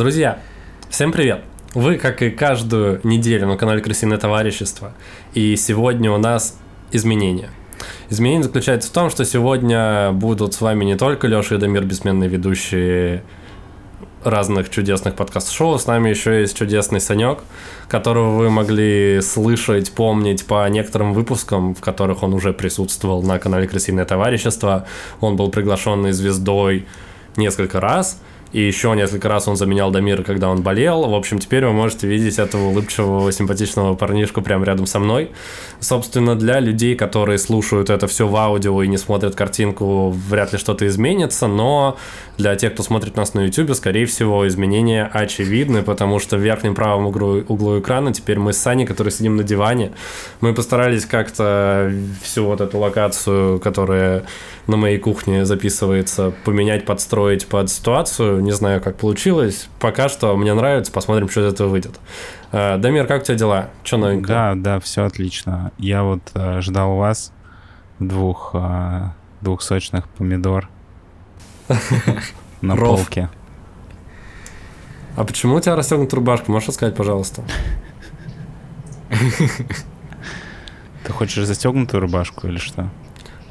Друзья, всем привет! Вы, как и каждую неделю на канале Крысиное товарищество, и сегодня у нас изменения. Изменение заключается в том, что сегодня будут с вами не только Леша и Дамир, бессменные ведущие разных чудесных подкаст-шоу. С нами еще есть чудесный Санек, которого вы могли слышать, помнить по некоторым выпускам, в которых он уже присутствовал на канале Крысиное товарищество. Он был приглашенной звездой несколько раз. И еще несколько раз он заменял Дамира, когда он болел. В общем, теперь вы можете видеть этого улыбчивого, симпатичного парнишку прямо рядом со мной. Собственно, для людей, которые слушают это все в аудио и не смотрят картинку, вряд ли что-то изменится, но для тех, кто смотрит нас на YouTube, скорее всего, изменения очевидны, потому что в верхнем правом углу, углу экрана теперь мы с Саней, которые сидим на диване, мы постарались как-то всю вот эту локацию, которая на моей кухне записывается, поменять, подстроить под ситуацию. Не знаю, как получилось. Пока что мне нравится, посмотрим, что из этого выйдет. Э, Дамир, как у тебя дела? Что новенького? Да, да, все отлично. Я вот э, ждал вас двух, э, двух сочных помидор на полке. А почему у тебя расстегнута рубашка? Можешь сказать, пожалуйста? Ты хочешь застегнутую рубашку или что?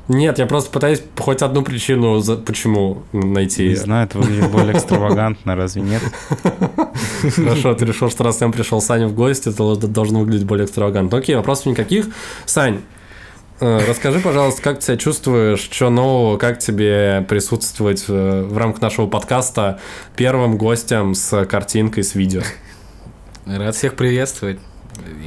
Нет, я просто пытаюсь хоть одну причину, за- почему найти. Не знаю, это выглядит более экстравагантно, разве нет? Хорошо, ты решил, что раз к нам пришел Саня в гости, то должно выглядеть более экстравагантно. Окей, вопросов никаких. Сань, э, расскажи, пожалуйста, как ты себя чувствуешь, что нового, как тебе присутствовать э, в рамках нашего подкаста первым гостем с картинкой, с видео? Рад всех приветствовать.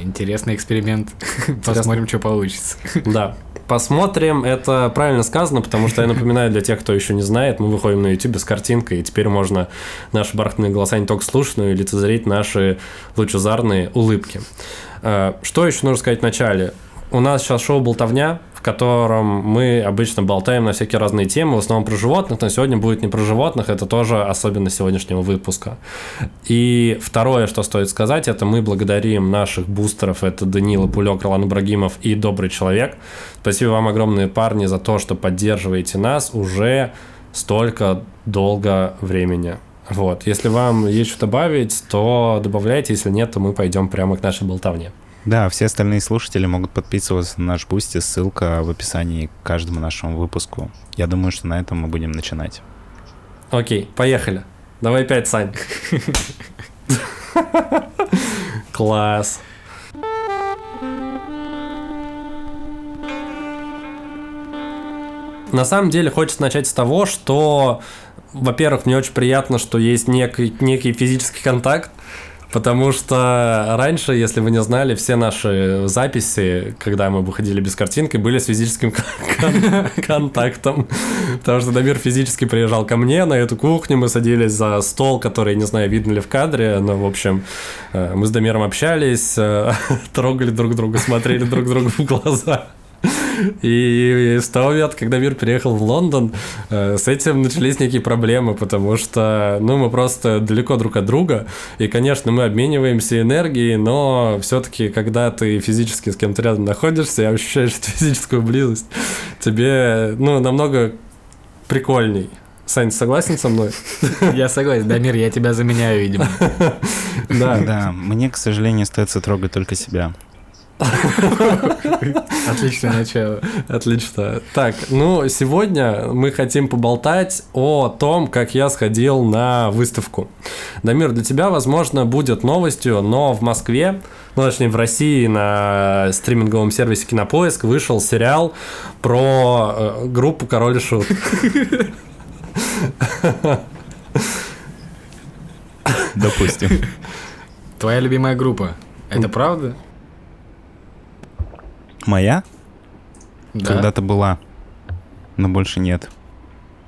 Интересный эксперимент. Посмотрим, что получится. Да. Посмотрим, это правильно сказано, потому что я напоминаю для тех, кто еще не знает, мы выходим на YouTube с картинкой, и теперь можно наши бархатные голоса не только слушать, но и лицезреть наши лучезарные улыбки. Э, Что еще нужно сказать в начале? У нас сейчас шоу «Болтовня», котором мы обычно болтаем на всякие разные темы, в основном про животных, но сегодня будет не про животных, это тоже особенность сегодняшнего выпуска. И второе, что стоит сказать, это мы благодарим наших бустеров, это Данила Пулек, Ролан Ибрагимов и Добрый Человек. Спасибо вам огромные, парни, за то, что поддерживаете нас уже столько долго времени. Вот. Если вам есть что добавить, то добавляйте, если нет, то мы пойдем прямо к нашей болтовне. Да, все остальные слушатели могут подписываться на наш Boosty, ссылка в описании к каждому нашему выпуску. Я думаю, что на этом мы будем начинать. Окей, поехали. Давай пять, Сань. Класс. На самом деле хочется начать с того, что, во-первых, мне очень приятно, что есть некий, некий физический контакт, потому что раньше, если вы не знали, все наши записи, когда мы выходили без картинки, были с физическим кон- кон- контактом. Потому что Дамир физически приезжал ко мне на эту кухню, мы садились за стол, который, не знаю, видно ли в кадре, но, в общем, э, мы с Дамиром общались, э, трогали друг друга, смотрели друг другу в глаза. И с того момента, когда Мир переехал в Лондон, э, с этим начались некие проблемы, потому что, ну, мы просто далеко друг от друга, и, конечно, мы обмениваемся энергией, но все-таки, когда ты физически с кем-то рядом находишься и ощущаешь эту физическую близость, тебе, ну, намного прикольней. Сань, ты согласен со мной? Я согласен. Дамир, я тебя заменяю, видимо. Да. Да, мне, к сожалению, остается трогать только себя. Отличное начало. Отлично. Так, ну, сегодня мы хотим поболтать о том, как я сходил на выставку. Дамир, для тебя, возможно, будет новостью, но в Москве, ну, точнее, в России на стриминговом сервисе Кинопоиск вышел сериал про э, группу Король и Шут. Допустим. Твоя любимая группа. Это правда? Моя Да. когда-то была, но больше нет.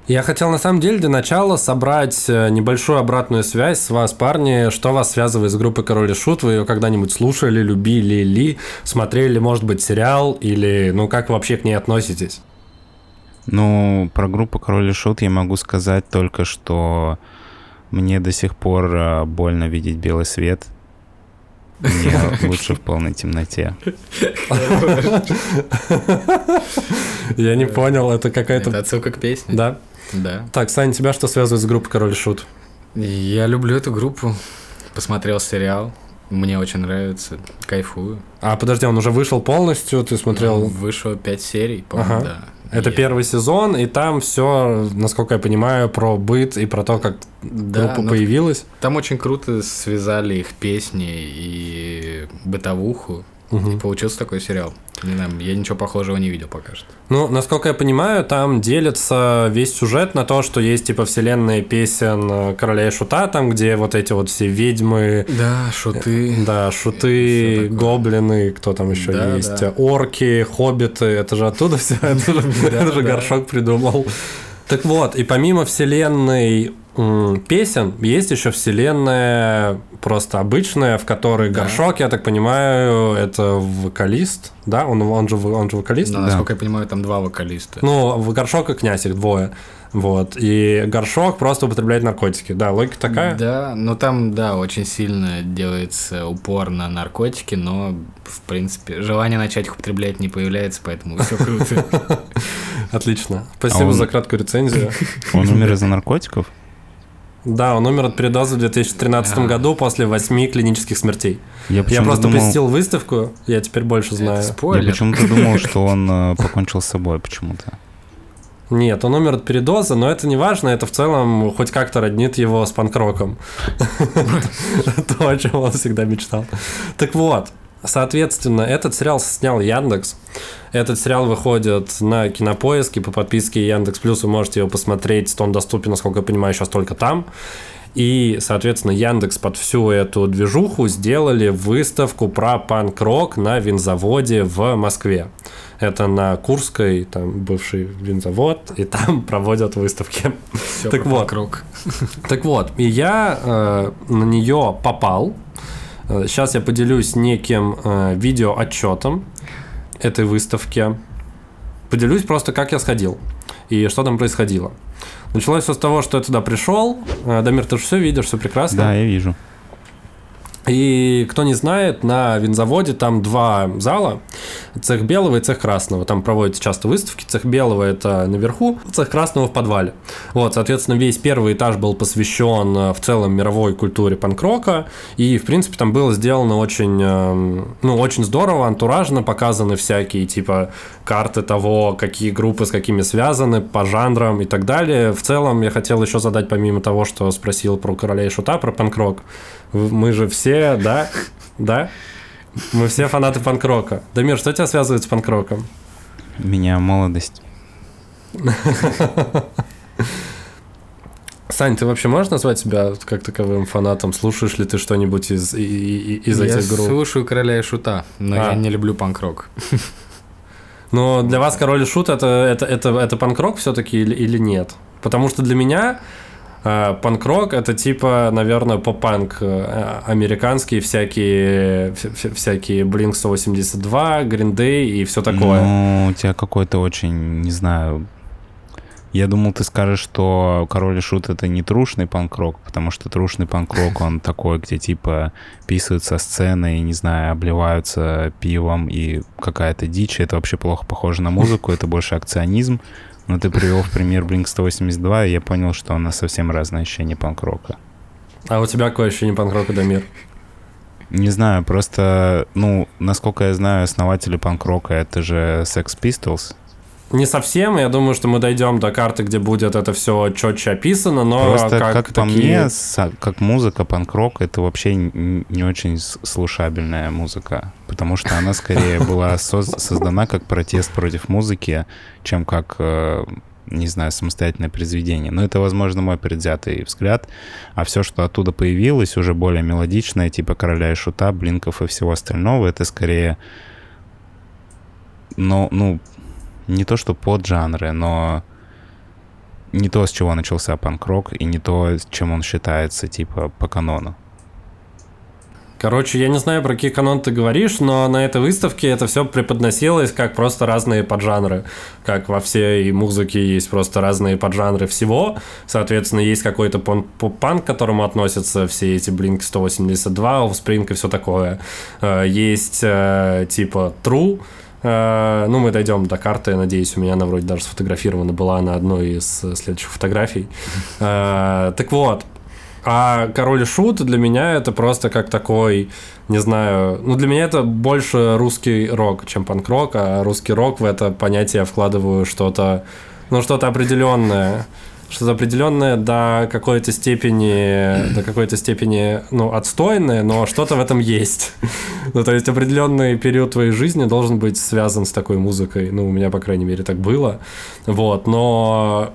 Я хотел на самом деле для начала собрать э, небольшую обратную связь с вас, парни. Что вас связывает с группой Король и Шут? Вы ее когда-нибудь слушали, любили ли, смотрели, может быть, сериал? Или, ну, как вы вообще к ней относитесь? Ну, про группу Король и Шут я могу сказать только, что мне до сих пор э, больно видеть белый свет. Мне лучше в полной темноте. Я не понял, это какая-то... Это отсылка к песне? Да? Да. Так, Саня, тебя что связывает с группой Король Шут? Я люблю эту группу. Посмотрел сериал. Мне очень нравится. Кайфую. А подожди, он уже вышел полностью, ты смотрел... Вышло пять серий, по-моему, Ага. да. Это Я- первый сезон, и там все, насколько я понимаю, про быт и про то, как Да, группа ну, появилась. Там очень круто связали их песни и бытовуху. И получился такой сериал. Не знаю, я ничего похожего не видел пока что. Ну, насколько я понимаю, там делится весь сюжет на то, что есть типа вселенная песен э, Короля и Шута, там, где вот эти вот все ведьмы, Да, шуты. да, Всё шуты, гоблины, кто там еще Да, есть, да. орки, хоббиты, это же оттуда все, это же, Да, да. горшок придумал. Так вот, и помимо вселенной песен, есть еще вселенная просто обычная, в которой Да. горшок, я так понимаю, это вокалист, да? Он, он, же, он же вокалист? Но, насколько я понимаю, там два вокалиста. Ну, в горшок и князь, их двое. Вот. И горшок просто употребляет наркотики. Да, логика такая. Да, но там, да, очень сильно делается упор на наркотики, но, в принципе, желание начать их употреблять не появляется, поэтому все круто. Отлично. Спасибо он- за краткую рецензию. Он умер из-за наркотиков? Да, он умер от передоза в 2013 А. году после восьми клинических смертей. Я Я просто думал- посетил выставку, я теперь больше знаю. Это Я спойлер. почему-то думал, что он э, покончил с собой почему-то. Нет, он умер от передоза, но это не важно, это в целом хоть как-то роднит его с панкроком. То, о чем он всегда мечтал. Так вот, соответственно, этот сериал снял Яндекс. Этот сериал выходит на Кинопоиске по подписке Яндекс Плюс. Вы можете его посмотреть, он доступен, насколько я понимаю, сейчас только там. И, соответственно, Яндекс под всю эту движуху сделали выставку про панк-рок на винзаводе в Москве. Это на Курской, там бывший винзавод, и там проводят выставки. Всё так вот. панк-рок. Так вот, и я э, на нее попал. Сейчас я поделюсь неким э, видеоотчетом этой выставки. Поделюсь просто, как я сходил и что там происходило. Началось все с того, что я туда пришел. Э, Дамир, ты же все видишь, все прекрасно. Да, я вижу. И кто не знает, на винзаводе там два зала. Цех белого и цех красного. Там проводятся часто выставки. Цех белого это наверху, цех красного в подвале. Вот, соответственно, весь первый этаж был посвящен э, в целом мировой культуре панк-рока. И, в принципе, там было сделано очень, эм, ну, очень здорово, антуражно показаны всякие, типа, карты того, какие группы с какими связаны, по жанрам и так далее. В целом, я хотел еще задать, помимо того, что спросил про короля и шута, про панк-рок. Мы же все, да? Да? Мы все фанаты панк-рока. Дамир, что тебя связывает с панк-роком? Меня молодость. Сань, ты вообще можешь назвать себя как таковым фанатом? Слушаешь ли ты что-нибудь из, и- и- и- из я этих групп? слушаю Короля и Шута, но А. я не люблю панк-рок. Но для вас король и шут это, это, это, это панк-рок все-таки или, или нет? Потому что для меня панк-рок это типа, наверное, поп-панк э, американские всякие, вся- вся- всякие Blink 182, Green Day и все такое. Ну, у тебя какой-то очень, не знаю... Я думал, ты скажешь, что Король и Шут это не трушный панк-рок, потому что трушный панк-рок, он такой, где типа писают со сцены и, не знаю, обливаются пивом и какая-то дичь. Это вообще плохо похоже на музыку, это больше акционизм. Но ты привел в пример Blink 182, и я понял, что у нас совсем разное ощущение панк-рока. А у тебя какое ощущение панк-рока, Дамир? Не знаю, просто, ну, насколько я знаю, основатели панк-рока это же Sex Pistols. Не совсем, я думаю, что мы дойдем до карты, где будет это все четче описано, но Просто, как, как, по такие- мне, как музыка, панк-рок, это вообще не очень слушабельная музыка, потому что она скорее была соз- создана как протест против музыки, чем как, э, не знаю, самостоятельное произведение. Но это, возможно, мой предвзятый взгляд. А все, что оттуда появилось, уже более мелодичное, типа «Короля и Шута», «Блинков» и всего остального, это скорее, ну, ну, не то что поджанры, но не то, с чего начался панк-рок, и не то, чем он считается, типа, по канону. Короче, я не знаю, про какие канон ты говоришь, но на этой выставке это все преподносилось как просто разные поджанры. Как во всей музыке есть просто разные поджанры всего. Соответственно, есть какой-то поп-панк, к которому относятся все эти Blink 182, Offspring и все такое. Э, Есть э, типа True, Ну, мы дойдем до карты, надеюсь, у меня она вроде даже сфотографирована была на одной из э, следующих фотографий. Э, Так вот, А Король и Шут для меня это просто как такой, не знаю, ну для меня это больше русский рок, чем панк-рок, а русский рок в это понятие я вкладываю что-то, ну что-то определенное что-то определенное до какой-то степени, до какой-то степени, ну, отстойное, но что-то в этом есть. Ну, то есть определенный период твоей жизни должен быть связан с такой музыкой. Ну, у меня, по крайней мере, так было. Вот, но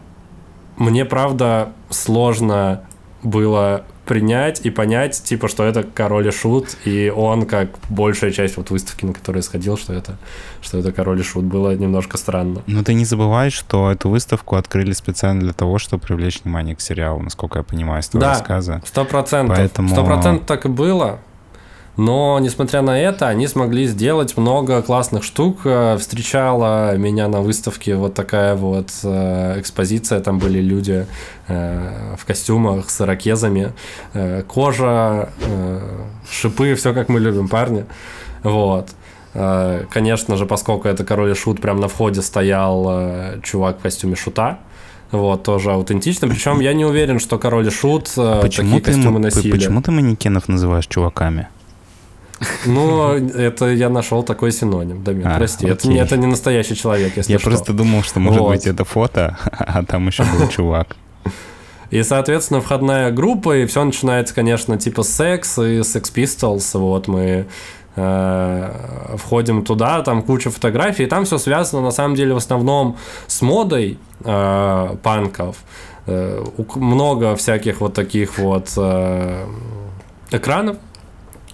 мне, правда, сложно было принять и понять, типа, что это король и шут, и он, как большая часть вот выставки, на которой сходил, что это, что это король и шут, было немножко странно. Но ты не забывай, что эту выставку открыли специально для того, чтобы привлечь внимание к сериалу, насколько я понимаю из твоего да, рассказа. сто процентов. Сто процентов так и было. Но, несмотря на это, они смогли сделать много классных штук. Э, встречала меня на выставке вот такая вот э, экспозиция. Там были люди э, в костюмах с ракезами. Кожа, шипы, все как мы любим, парни. Вот. Конечно же, поскольку это король и шут, прям на входе стоял чувак в костюме шута. Вот, тоже аутентично. Причем я не уверен, что король и шут почему такие ты, костюмы носили. Почему ты манекенов называешь чуваками? Ну, это я нашел такой синоним, Дамир, а, прости. Это не, это не настоящий человек, если Я что. просто думал, что может вот. быть это фото, а там еще был чувак. И, соответственно, входная группа, и все начинается, конечно, типа секс и Sex Pistols. Вот мы э, входим туда, там куча фотографий, и там все связано, на самом деле, в основном с модой э, панков. Э, много всяких вот таких вот э, экранов,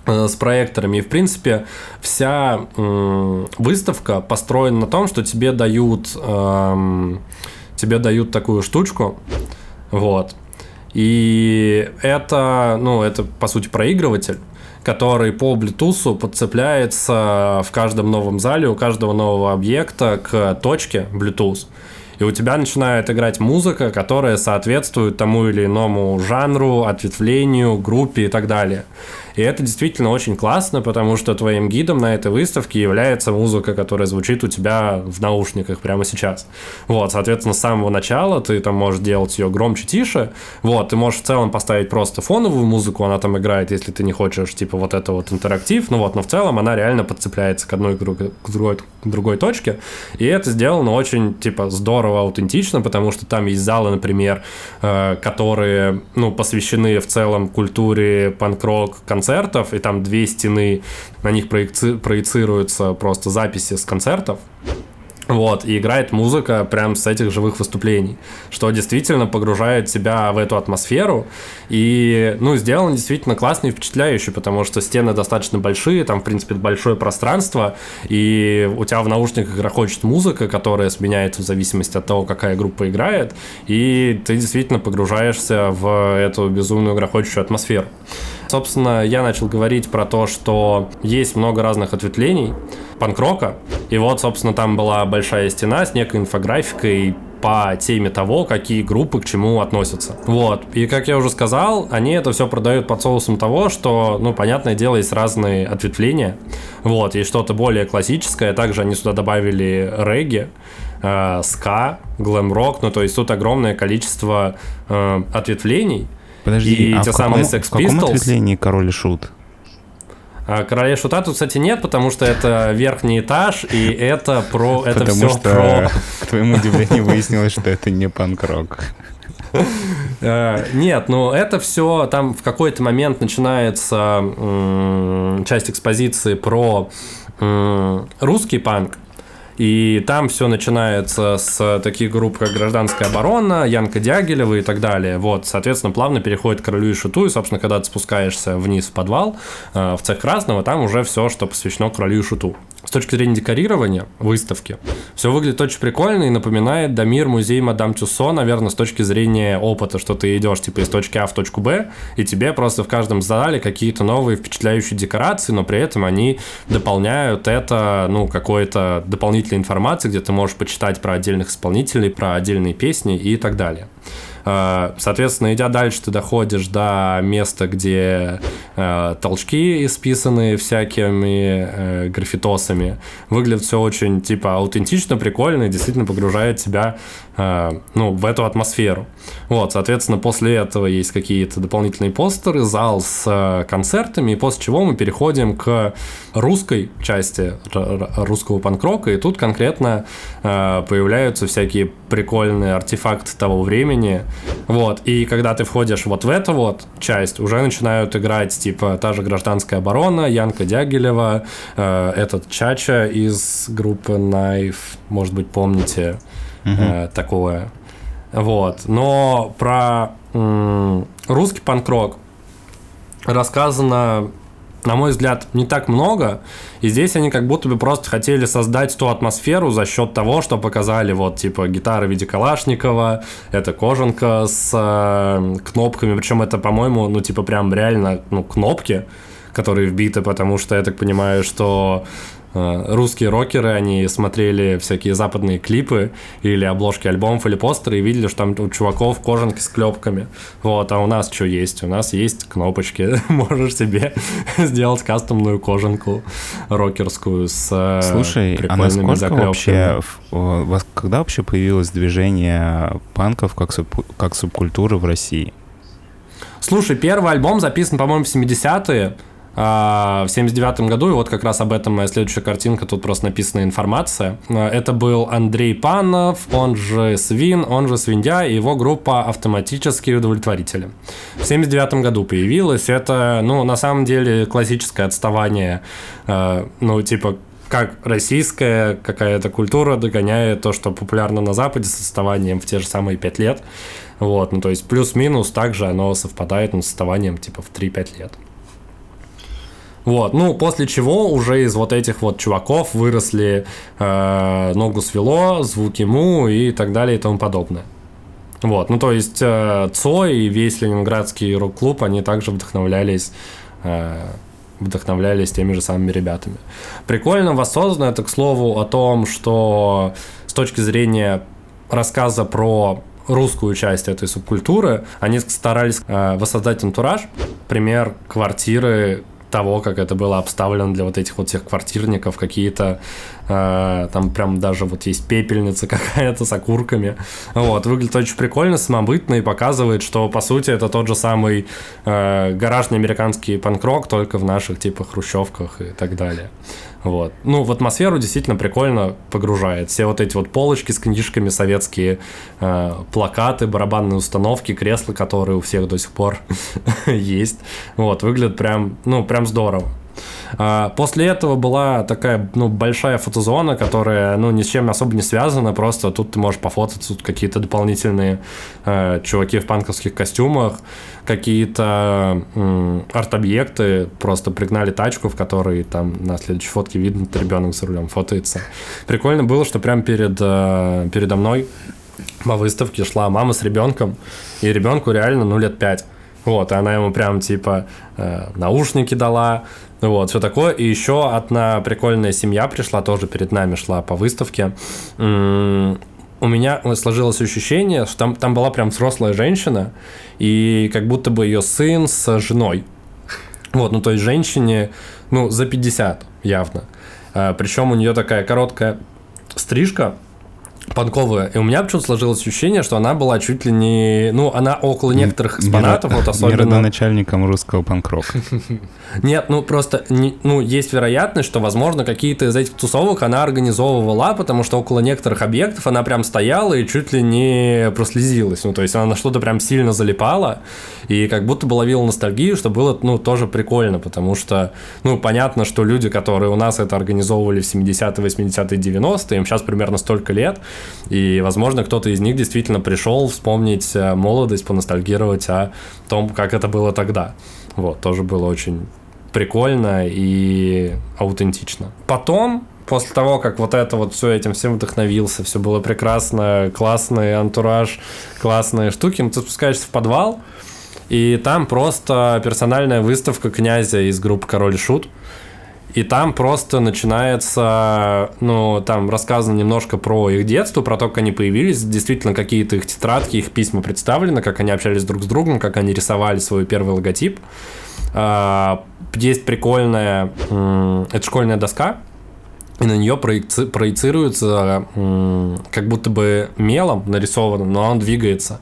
с проекторами. И, в принципе, вся выставка построена на том, что тебе дают, эм, тебе дают такую штучку, вот. И это, ну, это, по сути, проигрыватель, который по Bluetooth подцепляется в каждом новом зале, у каждого нового объекта к точке Bluetooth и у тебя начинает играть музыка, которая соответствует тому или иному жанру, ответвлению, группе и так далее. И это действительно очень классно, потому что твоим гидом на этой выставке является музыка, которая звучит у тебя в наушниках прямо сейчас. Вот, соответственно, с самого начала ты там можешь делать ее громче, тише. Вот, ты можешь в целом поставить просто фоновую музыку, она там играет, если ты не хочешь, типа, вот это вот интерактив. Ну вот, но в целом она реально подцепляется к одной к другой, к другой, к другой точке. И это сделано очень, типа, здорово, аутентично, потому что там есть залы, например, э, которые, ну, посвящены в целом культуре панк-рок, концертов концертов, и там две стены, на них проеци- проецируются просто записи с концертов. Вот, и играет музыка прям с этих живых выступлений, что действительно погружает тебя в эту атмосферу. И, ну, сделано действительно классно и впечатляюще, потому что стены достаточно большие, там, в принципе, большое пространство, и у тебя в наушниках грохочет музыка, которая сменяется в зависимости от того, какая группа играет, и ты действительно погружаешься в эту безумную грохочущую атмосферу. Собственно, я начал говорить про то, что есть много разных ответвлений панк-рока, и вот, собственно, там была большая стена с некой инфографикой по теме того, какие группы к чему относятся. Вот. И как я уже сказал, они это все продают под соусом того, что, ну, понятное дело, есть разные ответвления. Вот. Есть что-то более классическое. Также они сюда добавили регги, э, ска, глэм-рок. Ну, то есть тут огромное количество э, ответвлений. Подожди, и а те в самые Sex Pistols. В каком ответвлении король и шут? А Королей Шута тут, кстати, нет, потому что это верхний этаж, и это про... Это потому все что, про... к твоему удивлению, выяснилось, что это не панк-рок. Э, нет, ну это все, там в какой-то момент начинается часть экспозиции про русский панк, и там все начинается с таких групп, как «Гражданская оборона», Янка Дягилева и так далее. Вот, соответственно, плавно переходит к «Королю и Шуту», и, собственно, когда ты спускаешься вниз в подвал, э, в цех красного, там уже все, что посвящено «Королю и Шуту». С точки зрения декорирования выставки, все выглядит очень прикольно и напоминает Дамир музей Мадам Тюссо, наверное, с точки зрения опыта, что ты идешь типа из точки А в точку Б, и тебе просто в каждом зале какие-то новые впечатляющие декорации, но при этом они дополняют это, ну, какой-то дополнительной информацией, где ты можешь почитать про отдельных исполнителей, про отдельные песни и так далее. Э, соответственно, идя дальше, ты доходишь до места, где э, толчки исписаны всякими э, граффитосами. Выглядит все очень, типа, аутентично, прикольно и действительно погружает тебя ну, в эту атмосферу. Вот, соответственно, после этого есть какие-то дополнительные постеры, зал с концертами, и после чего мы переходим к русской части русского панк-рока, и тут конкретно появляются всякие прикольные артефакты того времени, вот, и когда ты входишь вот в эту вот часть, уже начинают играть, типа, та же гражданская оборона, Янка Дягилева, э, этот Чача из группы Knife, может быть, помните э, такое. Вот, но про м- русский панк-рок рассказано на мой взгляд, не так много. И здесь они как будто бы просто хотели создать ту атмосферу за счет того, что показали вот типа гитары в виде Калашникова, это кожанка с э, кнопками, причем это, по-моему, ну типа прям реально ну кнопки, которые вбиты, потому что я так понимаю, что русские рокеры, они смотрели всякие западные клипы или обложки альбомов или постеры и видели, что там у чуваков кожанки с клепками. Вот, а у нас что есть? У нас есть кнопочки. Можешь себе сделать кастомную кожанку рокерскую с э, Слушай, а насколько вообще, у вас когда вообще появилось движение панков как, суб, как субкультуры в России? Слушай, первый альбом записан, по-моему, в 70-е. А, в 79 году, и вот как раз об этом моя следующая картинка, тут просто написана информация. А, это был Андрей Панов, он же Свин, он же Свиндя, и его группа «Автоматические удовлетворители». В 79 году появилась. Это, ну, на самом деле, классическое отставание, а, ну, типа, как российская какая-то культура догоняет то, что популярно на Западе с отставанием в те же самые 5 лет. Вот, ну то есть плюс-минус также оно совпадает ну, с отставанием типа в 3-5 лет. Вот, ну, после чего уже из вот этих вот чуваков выросли э, Ногу свело, Звуки Му и так далее и тому подобное. Вот, ну, то есть э, Цой и весь ленинградский рок-клуб, они также вдохновлялись э, вдохновлялись теми же самыми ребятами. Прикольно воссоздано это, к слову, о том, что с точки зрения рассказа про русскую часть этой субкультуры, они старались э, воссоздать антураж, пример квартиры того, как это было обставлено для вот этих вот всех квартирников, какие-то там прям даже вот есть пепельница какая-то с окурками. Вот, выглядит очень прикольно, самобытно и показывает, что по сути это тот же самый э, гаражный американский панк-рок, только в наших типа хрущевках и так далее. Вот. Ну, в атмосферу действительно прикольно погружает. Все вот эти вот полочки с книжками, советские э, плакаты, барабанные установки, кресла, которые у всех до сих пор есть. Вот, выглядит прям, ну, прям здорово. А, после этого была такая, ну, большая фотозона, которая, ну, ни с чем особо не связана, просто тут ты можешь пофотать, тут какие-то дополнительные э, чуваки в панковских костюмах, какие-то э, арт-объекты, просто пригнали тачку, в которой там на следующей фотке видно, ребенок за рулем фотоется. Прикольно было, что прям перед, э, передо мной по выставке шла мама с ребенком, и ребенку реально, ну, лет пять. Вот, и она ему прям, типа, э, наушники дала, вот, все такое. И еще одна прикольная семья пришла, тоже перед нами шла по выставке. У меня сложилось ощущение, что там, там была прям взрослая женщина, и как будто бы ее сын с женой. Вот, ну то есть женщине, ну, за 50 явно. А, причем у нее такая короткая стрижка, панковая. И у меня почему-то сложилось ощущение, что она была чуть ли не... Ну, она около некоторых экспонатов, Мира... вот особенно... начальником русского панк-рока. Нет, ну просто ну, есть вероятность, что, возможно, какие-то из этих тусовок она организовывала, потому что около некоторых объектов она прям стояла и чуть ли не прослезилась. Ну, то есть она на что-то прям сильно залипала, и как будто бы ловила ностальгию, что было, ну, тоже прикольно, потому что, ну, понятно, что люди, которые у нас это организовывали в 70-е, 80-е, 90-е, им сейчас примерно столько лет, и, возможно, кто-то из них действительно пришел вспомнить э, молодость, поностальгировать о том, как это было тогда. Вот, тоже было очень прикольно и аутентично. Потом после того, как вот это вот все этим всем вдохновился, все было прекрасно, классный антураж, классные штуки, ты спускаешься в подвал, и там просто персональная выставка князя из группы Король и Шут. И там просто начинается, ну, там рассказано немножко про их детство, про то, как они появились, действительно какие-то их тетрадки, их письма представлены, как они общались друг с другом, как они рисовали свой первый логотип. А, есть прикольная, это школьная доска, и на нее проеци- проецируется как будто бы мелом нарисовано, но он двигается.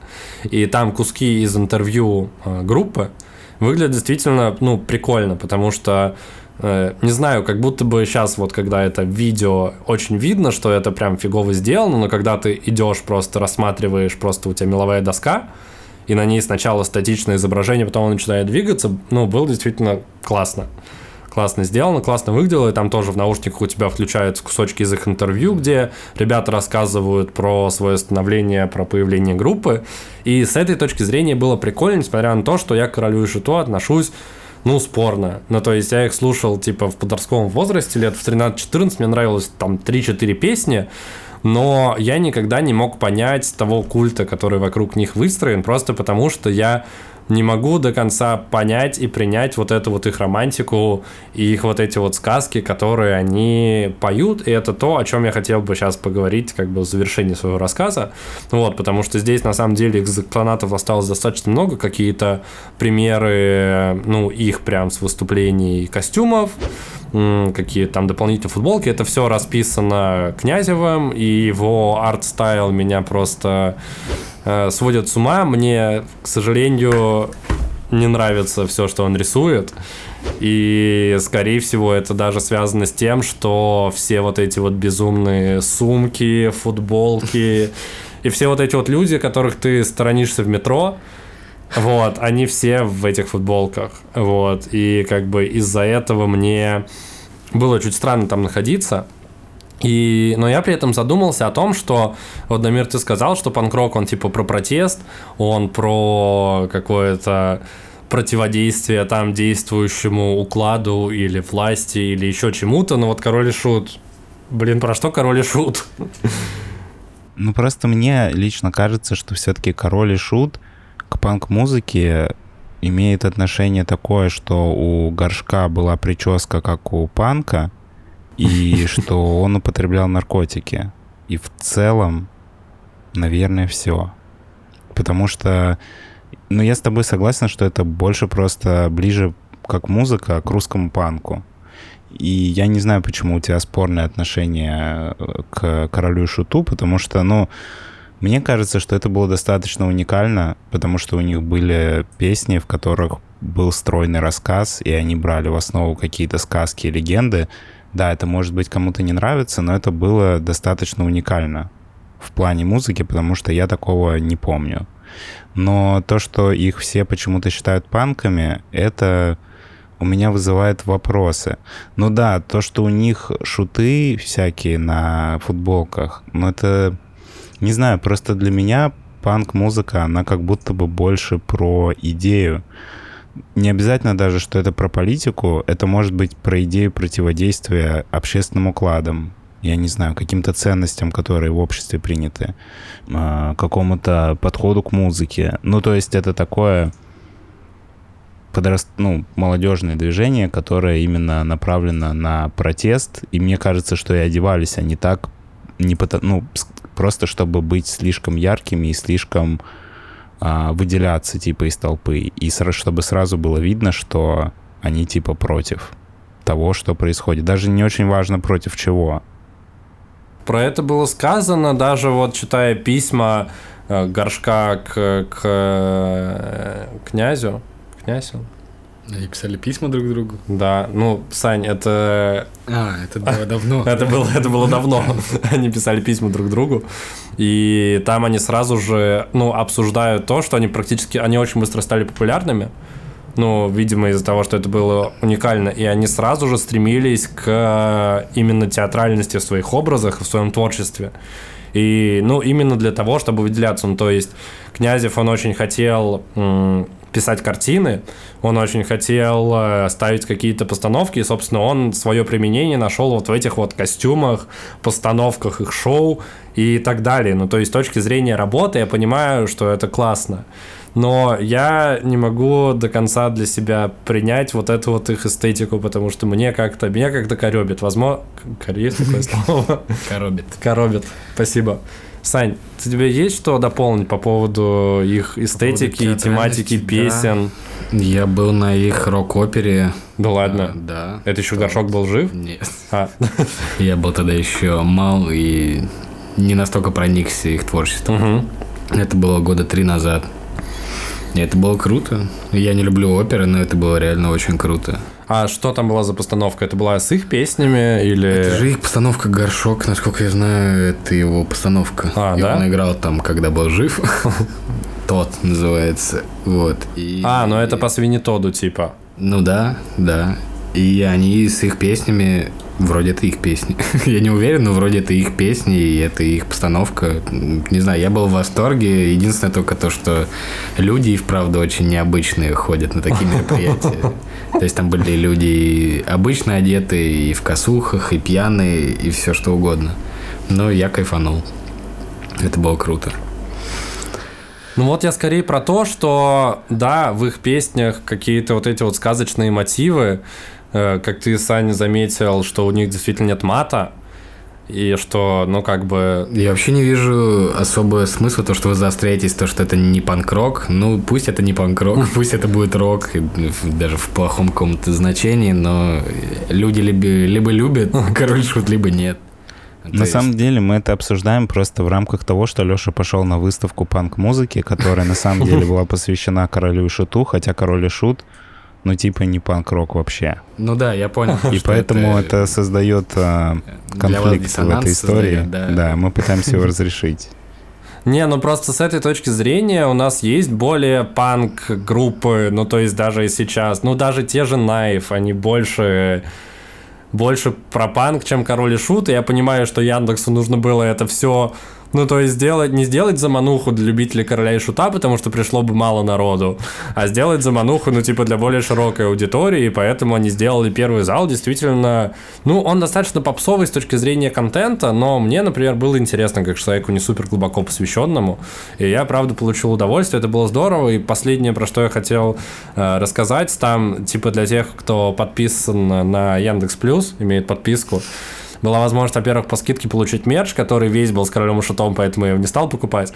И там куски из интервью а, группы выглядят действительно ну, прикольно, потому что не знаю, как будто бы сейчас вот, когда это видео, очень видно, что это прям фигово сделано, но когда ты идешь просто рассматриваешь, просто у тебя меловая доска, и на ней сначала статичное изображение, потом он начинает двигаться, ну, было действительно классно. Классно сделано, классно выглядело, и там тоже в наушниках у тебя включаются кусочки из их интервью, где ребята рассказывают про свое становление, про появление группы, и с этой точки зрения было прикольно, несмотря на то, что я к Королю и Шиту отношусь ну, спорно. Ну, то есть я их слушал, типа, в подростковом возрасте, лет в 13-14, мне нравилось там 3-4 песни, но я никогда не мог понять того культа, который вокруг них выстроен, просто потому что я не могу до конца понять и принять вот эту вот их романтику и их вот эти вот сказки, которые они поют, и это то, о чем я хотел бы сейчас поговорить, как бы в завершении своего рассказа, вот, потому что здесь на самом деле экспонатов осталось достаточно много, какие-то примеры, ну, их прям с выступлений костюмов, какие там дополнительные футболки. Это все расписано Князевым, и его art style меня просто э, сводит с ума. Мне, к сожалению, не нравится все, что он рисует. И, скорее всего, это даже связано с тем, что все вот эти вот безумные сумки, футболки и все вот эти вот люди, которых ты сторонишься в метро, вот, они все в этих футболках. Вот, и как бы из-за этого мне было чуть странно там находиться. И, но я при этом задумался о том, что вот, Дамир, ты сказал, что панкрок, он типа про протест, он про какое-то противодействие там действующему укладу или власти или еще чему-то, но вот Король и Шут, блин, про что Король и Шут? Ну, просто мне лично кажется, что все-таки Король и Шут к панк-музыке имеет отношение такое, что у Горшка была прическа, как у Панка, и что он употреблял наркотики. И в целом, наверное, все. Потому что, ну, я с тобой согласен, что это больше просто ближе как музыка к русскому панку. И я не знаю, почему у тебя спорное отношение к королю и шуту, потому что, ну, мне кажется, что это было достаточно уникально, потому что у них были песни, в которых был стройный рассказ, и они брали в основу какие-то сказки и легенды. Да, это может быть кому-то не нравится, но это было достаточно уникально в плане музыки, потому что я такого не помню. Но то, что их все почему-то считают панками, это у меня вызывает вопросы. Ну да, то, что у них шуты всякие на футболках, ну это не знаю, просто для меня панк-музыка, она как будто бы больше про идею. Не обязательно даже, что это про политику, это может быть про идею противодействия общественным укладам, я не знаю, каким-то ценностям, которые в обществе приняты, а, какому-то подходу к музыке. Ну, то есть это такое подраст... ну, молодежное движение, которое именно направлено на протест, и мне кажется, что и одевались они так, не потому, ну, просто чтобы быть слишком яркими и слишком а, выделяться типа из толпы. И чтобы сразу было видно, что они типа против того, что происходит. Даже не очень важно против чего. Про это было сказано, даже вот читая письма э, горшка к, к э, князю. Князю? Они писали письма друг другу? Да, ну, Сань, это... А, это было давно. это, было, это было давно. они писали письма друг другу. И там они сразу же, ну, обсуждают то, что они практически... Они очень быстро стали популярными. Ну, видимо, из-за того, что это было уникально. И они сразу же стремились к именно театральности в своих образах, в своем творчестве. И, ну, именно для того, чтобы выделяться. Ну, то есть Князев, он очень хотел писать картины, он очень хотел э, ставить какие-то постановки, и, собственно, он свое применение нашел вот в этих вот костюмах, постановках их шоу и так далее. Ну, то есть, с точки зрения работы я понимаю, что это классно. Но я не могу до конца для себя принять вот эту вот их эстетику, потому что мне как-то, меня как-то коробит. Возможно, есть такое слово? Коробит. Коробит. Спасибо. Сань, у тебя есть что дополнить по поводу их эстетики и тематики песен? Да. Я был на их рок-опере. Да ладно? А, да. Это еще горшок был жив? Нет. А. Я был тогда еще мал и не настолько проникся их творчеством. Угу. Это было года три назад. Это было круто. Я не люблю оперы, но это было реально очень круто. А что там была за постановка? Это была с их песнями или... Это же их постановка «Горшок», насколько я знаю, это его постановка. А, и да? он играл там, когда был жив. Тот называется. Вот. И... А, ну это по свинитоду типа. Ну да, да. И они с их песнями, вроде это их песни. я не уверен, но вроде это их песни, и это их постановка. Не знаю, я был в восторге. Единственное только то, что люди и вправду очень необычные ходят на такие мероприятия. То есть там были люди обычно одетые, и в косухах, и пьяные, и все что угодно. Но я кайфанул. Это было круто. Ну вот я скорее про то, что да, в их песнях какие-то вот эти вот сказочные мотивы, как ты, Саня, заметил, что у них действительно нет мата, и что, ну, как бы... Я вообще не вижу особого смысла, то, что вы заостряетесь, то, что это не панк-рок. Ну, пусть это не панк-рок, пусть это будет рок, даже в плохом каком-то значении, но люди либо, либо любят король шут, либо нет. На есть... самом деле мы это обсуждаем просто в рамках того, что Леша пошел на выставку панк-музыки, которая на самом деле была посвящена королю и шуту, хотя король и шут ну, типа, не панк-рок вообще. Ну да, я понял. И поэтому это, это создает а, конфликт в этой истории. Создает, да. да, мы пытаемся его разрешить. Не, ну просто с этой точки зрения у нас есть более панк-группы, ну то есть даже и сейчас, ну даже те же Найф, они больше больше про панк, чем король и шут, и я понимаю, что Яндексу нужно было это все ну, то есть сделать, не сделать замануху для любителей короля и шута, потому что пришло бы мало народу, а сделать замануху, ну, типа, для более широкой аудитории, и поэтому они сделали первый зал, действительно, ну, он достаточно попсовый с точки зрения контента, но мне, например, было интересно, как человеку не супер глубоко посвященному, и я, правда, получил удовольствие, это было здорово, и последнее, про что я хотел э, рассказать, там, типа, для тех, кто подписан на Яндекс Плюс, имеет подписку, была возможность, во-первых, по скидке получить мерч, который весь был с королем и шутом, поэтому я его не стал покупать.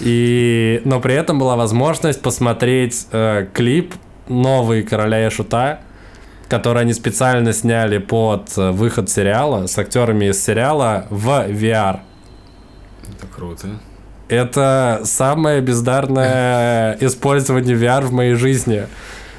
И, но при этом была возможность посмотреть э, клип новый короля и шута, который они специально сняли под э, выход сериала с актерами из сериала в VR. Это круто. Это самое бездарное использование VR в моей жизни.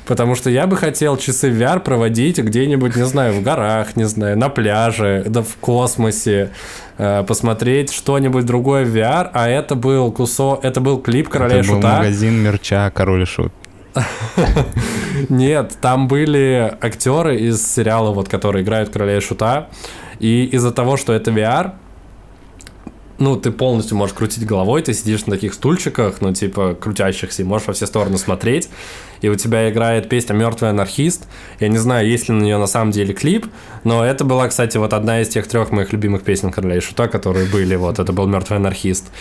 Потому что я бы хотел часы VR проводить где-нибудь, не знаю, в горах, не знаю, на пляже, да в космосе, э, посмотреть что-нибудь другое в VR, а это был кусок, это был клип Короля это был Шута. магазин мерча Король и Шут. Нет, там были актеры из сериала, вот, которые играют Короля и Шута, и из-за того, что это VR, ну, ты полностью можешь крутить головой, ты сидишь на таких стульчиках, ну, типа, крутящихся, и можешь во все стороны смотреть, и у тебя играет песня «Мертвый анархист». Я не знаю, есть ли на нее на самом деле клип, но это была, кстати, вот одна из тех трех моих любимых песен Короля и Шута, которые были, вот, это был «Мертвый анархист».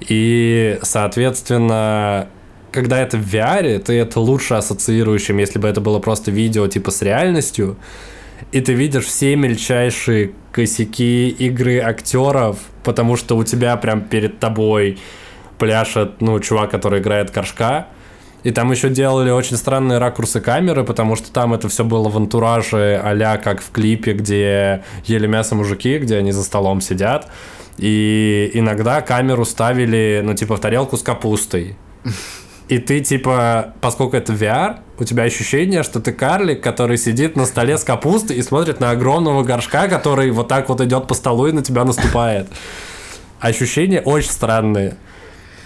И, соответственно, когда это в VR, ты это лучше ассоциируешь, чем если бы это было просто видео, типа, с реальностью, и ты видишь все мельчайшие косяки игры актеров, потому что у тебя прям перед тобой пляшет, ну, чувак, который играет горшка, и там еще делали очень странные ракурсы камеры, потому что там это все было в антураже а как в клипе, где ели мясо мужики, где они за столом сидят. И иногда камеру ставили, ну, типа, в тарелку с капустой. И ты, типа, поскольку это VR, у тебя ощущение, что ты карлик, который сидит на столе с капустой и смотрит на огромного горшка, который вот так вот идет по столу и на тебя наступает. Ощущения очень странные.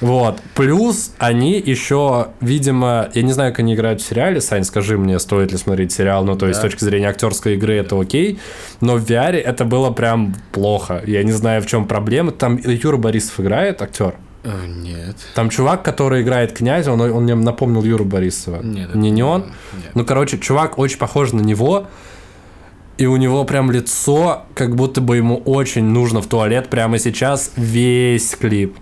Вот. Плюс они еще, видимо, я не знаю, как они играют в сериале, Сань, скажи мне, стоит ли смотреть сериал, ну, то есть да. с точки зрения актерской игры это окей, но в VR это было прям плохо. Я не знаю, в чем проблема. Там Юра Борисов играет, актер. Э, нет. Там чувак, который играет князя, он, он мне напомнил Юру Борисова. Нет. Не, не он? Нет. Ну, короче, чувак очень похож на него. И у него прям лицо, как будто бы ему очень нужно в туалет прямо сейчас весь клип.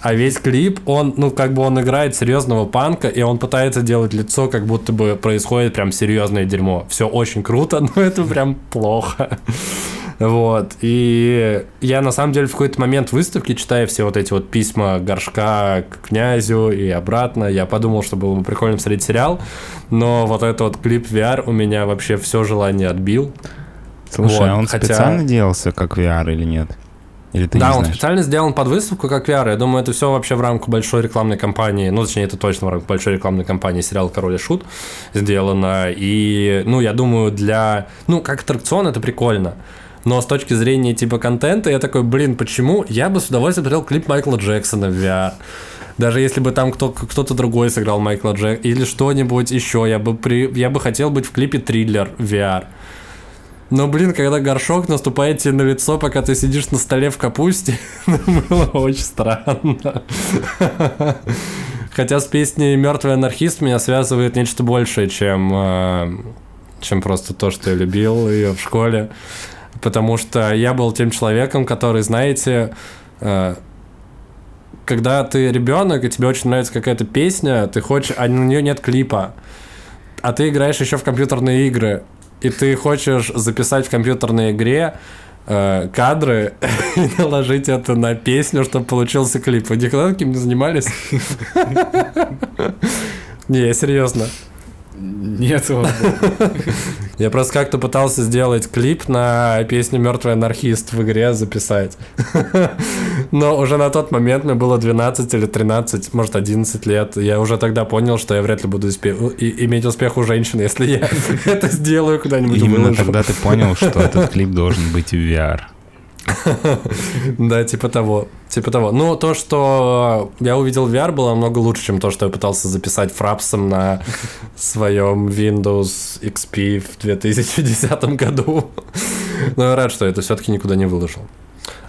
А весь клип, он, ну, как бы он играет серьезного панка, и он пытается делать лицо, как будто бы происходит прям серьезное дерьмо. Все очень круто, но это прям плохо. Вот. И я на самом деле в какой-то момент выставки, читая все вот эти вот письма горшка к князю и обратно, я подумал, что было бы прикольно посмотреть сериал. Но вот этот вот клип VR у меня вообще все желание отбил. Слушай, вот, а он хотя... специально делался как VR или нет? Или ты да, он знаешь? специально сделан под выставку как VR. Я думаю, это все вообще в рамках большой рекламной кампании. Ну, точнее, это точно в рамках большой рекламной кампании сериал Король и Шут сделано. И, ну, я думаю, для. Ну, как аттракцион это прикольно. Но с точки зрения типа контента, я такой, блин, почему? Я бы с удовольствием смотрел клип Майкла Джексона в VR. Даже если бы там кто, кто-то другой сыграл Майкла Джек или что-нибудь еще, я бы, при, я бы хотел быть в клипе триллер VR. Но, блин, когда горшок наступает тебе на лицо, пока ты сидишь на столе в капусте, было очень странно. Хотя с песней «Мертвый анархист» меня связывает нечто большее, чем, э, чем просто то, что я любил ее в школе. Потому что я был тем человеком, который, знаете, э, когда ты ребенок и тебе очень нравится какая-то песня, ты хочешь, а на нее нет клипа, а ты играешь еще в компьютерные игры, и ты хочешь записать в компьютерной игре э, кадры и наложить это на песню, чтобы получился клип. Вы никогда таким не занимались? Не, серьезно. Нет, Я просто как-то пытался сделать клип на песню «Мертвый анархист» в игре записать. Но уже на тот момент мне было 12 или 13, может 11 лет. Я уже тогда понял, что я вряд ли буду иметь успех у женщин, если я это сделаю куда-нибудь. Именно тогда ты понял, что этот клип должен быть в VR. Да, типа того. Типа того. Ну, то, что я увидел VR, было намного лучше, чем то, что я пытался записать фрапсом на своем Windows XP в 2010 году. Но я рад, что это все-таки никуда не выложил.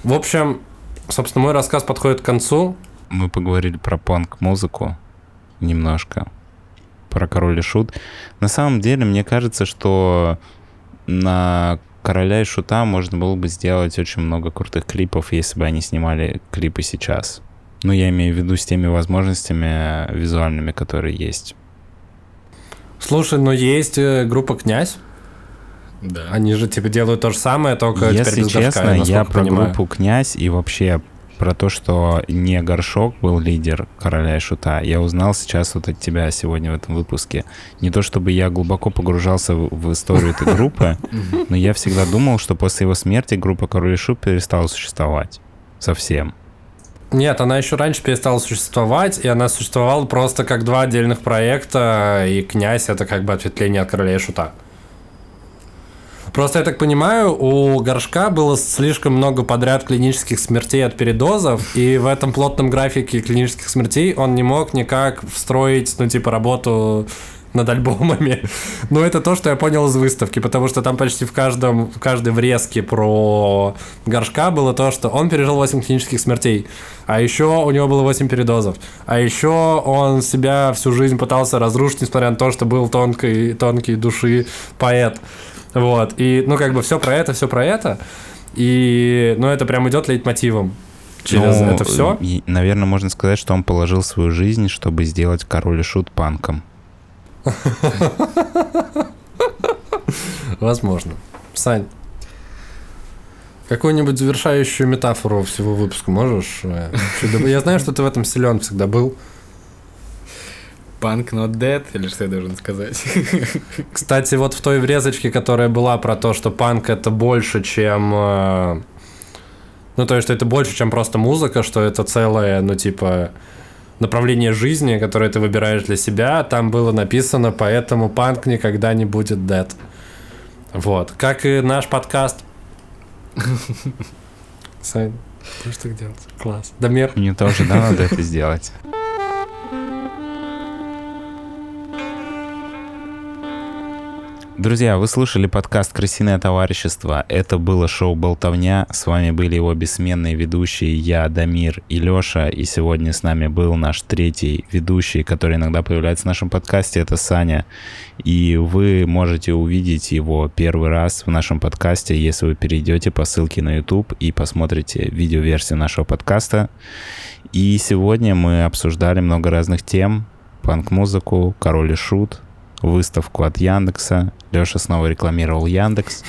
В общем, собственно, мой рассказ подходит к концу. Мы поговорили про панк-музыку немножко, про король и шут. На самом деле, мне кажется, что на Короля и Шута можно было бы сделать очень много крутых клипов, если бы они снимали клипы сейчас. Ну, я имею в виду с теми возможностями визуальными, которые есть. Слушай, но есть э, группа «Князь». Да. Они же типа делают то же самое, только Если теперь без честно, горшка, я, я про понимаю. группу «Князь» и вообще про то, что не Горшок был лидер Короля и Шута, я узнал сейчас вот от тебя сегодня в этом выпуске. Не то чтобы я глубоко погружался в, в историю этой группы, но я всегда думал, что после его смерти группа Король и Шут перестала существовать. Совсем. Нет, она еще раньше перестала существовать, и она существовала просто как два отдельных проекта, и «Князь» — это как бы ответвление от «Короля и Шута». Просто, я так понимаю, у Горшка было слишком много подряд клинических смертей от передозов, и в этом плотном графике клинических смертей он не мог никак встроить, ну, типа, работу над альбомами. Но это то, что я понял из выставки, потому что там почти в каждом, в каждой врезке про горшка было то, что он пережил 8 клинических смертей, а еще у него было 8 передозов, а еще он себя всю жизнь пытался разрушить, несмотря на то, что был тонкой, тонкой души поэт. Вот. И, ну, как бы все про это, все про это. И, ну, это прям идет лейтмотивом через Ну, это все. и, Наверное, можно сказать, что он положил свою жизнь, чтобы сделать король и шут панком. Возможно. Сань, какую-нибудь завершающую метафору всего выпуска можешь? э? Я знаю, что ты в этом силен всегда был. Punk not dead, или что я должен сказать? Кстати, вот в той врезочке, которая была про то, что панк это больше, чем... э, Ну, то есть, что это больше, чем просто музыка, что это целое, ну, типа, направление жизни, которое ты выбираешь для себя, там было написано, поэтому панк никогда не будет dead. Вот. Как и наш подкаст. Сань, так делать? Класс. Дамир. Мне тоже, да, надо это сделать. Друзья, вы слушали подкаст «Крысиное товарищество». Это было шоу «Болтовня». С вами были его бессменные ведущие я, Дамир и Леша. И сегодня с нами был наш третий ведущий, который иногда появляется в нашем подкасте. Это Саня. И вы можете увидеть его первый раз в нашем подкасте, если вы перейдете по ссылке на YouTube и посмотрите видеоверсию нашего подкаста. И сегодня мы обсуждали много разных тем. Панк-музыку, король и шут, выставку от Яндекса. Леша снова рекламировал Яндекс.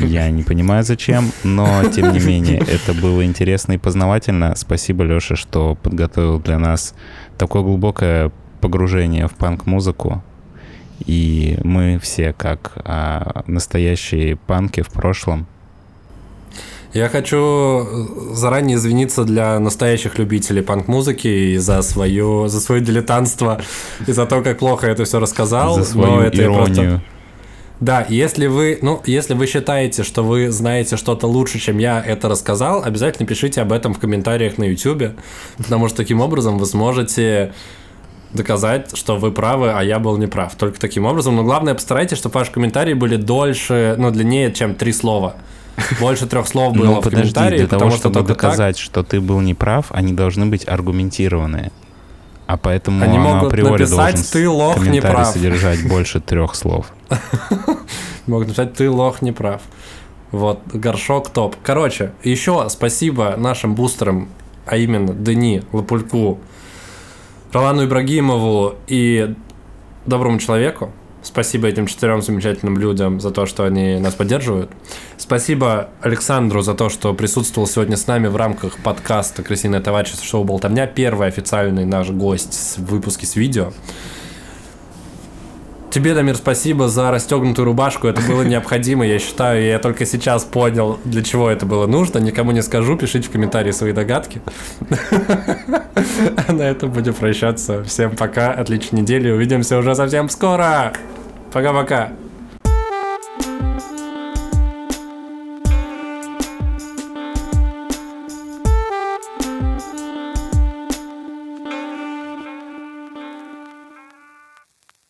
Я не понимаю зачем, но тем не менее это было интересно и познавательно. Спасибо, Леша, что подготовил для нас такое глубокое погружение в панк-музыку. И мы все, как а, настоящие панки в прошлом, я хочу э, заранее извиниться для настоящих любителей панк-музыки и за свое, за свое дилетантство и за то, как плохо я это все рассказал. За свою но это иронию. Просто... Да, если вы, ну, если вы считаете, что вы знаете что-то лучше, чем я это рассказал, обязательно пишите об этом в комментариях на YouTube, потому что таким образом вы сможете доказать, что вы правы, а я был неправ. Только таким образом. Но главное, постарайтесь, чтобы ваши комментарии были дольше, ну, длиннее, чем три слова. Больше трех слов было Ну, в подожди, для того, что чтобы только доказать, что ты был неправ, они должны быть аргументированные. А поэтому Они могут априори написать, должен «Ты лох, комментарий неправ». содержать больше трех слов. так могут написать, ты лох, не прав. Вот, горшок топ. Короче, еще спасибо нашим бустерам, а именно Дени, Лапульку, Ролану Ибрагимову и доброму человеку. Спасибо этим четырем замечательным людям за то, что они нас поддерживают. Спасибо Александру за то, что присутствовал сегодня с нами в рамках подкаста «Крысиное товарищество. Шоу Болтовня». Первый официальный наш гость в выпуске с видео. Тебе, Дамир, спасибо за расстегнутую рубашку. Это было необходимо, я считаю. Я только сейчас понял, для чего это было нужно. Никому не скажу. Пишите в комментарии свои догадки. На этом будем прощаться. Всем пока. Отличной недели. Увидимся уже совсем скоро. Пока-пока.